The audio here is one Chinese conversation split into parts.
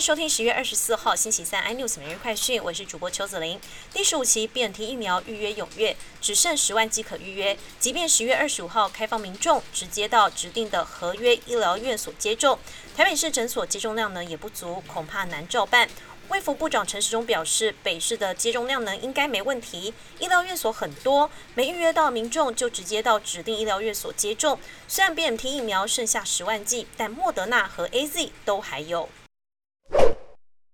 收听十月二十四号星期三 iNews 每日快讯，我是主播邱子玲。第十五期 BNT 疫苗预约踊跃，只剩十万剂可预约。即便十月二十五号开放民众直接到指定的合约医疗院所接种，台北市诊所接种量呢也不足，恐怕难照办。卫福部长陈时中表示，北市的接种量呢应该没问题，医疗院所很多，没预约到民众就直接到指定医疗院所接种。虽然 BNT 疫苗剩下十万剂，但莫德纳和 AZ 都还有。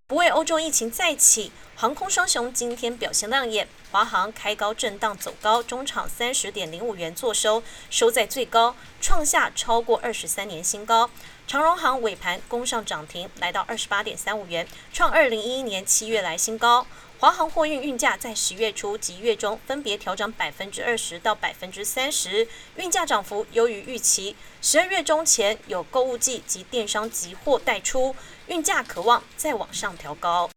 不为欧洲疫情再起，航空双雄今天表现亮眼。华航开高震荡走高，中场三十点零五元做收，收在最高，创下超过二十三年新高。长荣航尾盘攻上涨停，来到二十八点三五元，创二零一一年七月来新高。华航货运运价在十月初及月中分别调整百分之二十到百分之三十，运价涨幅优于预期。十二月中前有购物季及电商集货带出，运价可望再往上调高。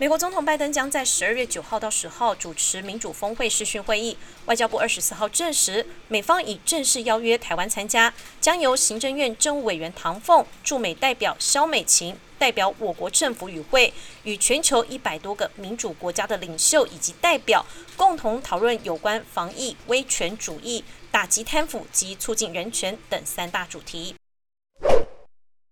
美国总统拜登将在十二月九号到十号主持民主峰会视讯会议。外交部二十四号证实，美方已正式邀约台湾参加，将由行政院政务委员唐凤、驻美代表肖美琴代表我国政府与会，与全球一百多个民主国家的领袖以及代表共同讨论有关防疫、威权主义、打击贪腐及促进人权等三大主题。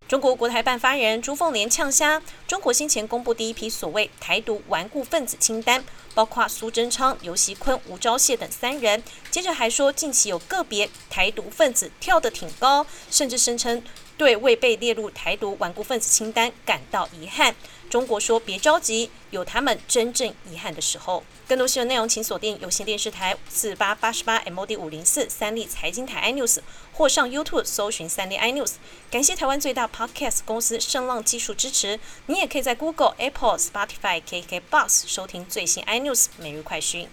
中国国台办发言人朱凤莲呛虾，中国先前公布第一批所谓台独顽固分子清单，包括苏贞昌、尤锡坤、吴钊燮等三人。接着还说，近期有个别台独分子跳得挺高，甚至声称对未被列入台独顽固分子清单感到遗憾。中国说别着急，有他们真正遗憾的时候。更多新闻内容，请锁定有线电视台四八八十八 MOD 五零四三立财经台 iNews，或上 YouTube 搜寻三立 iNews。感谢台湾最大 Podcast 公司声浪技术支持。你也可以在 Google、Apple、Spotify、KKBox 收听最新 iNews 每日快讯。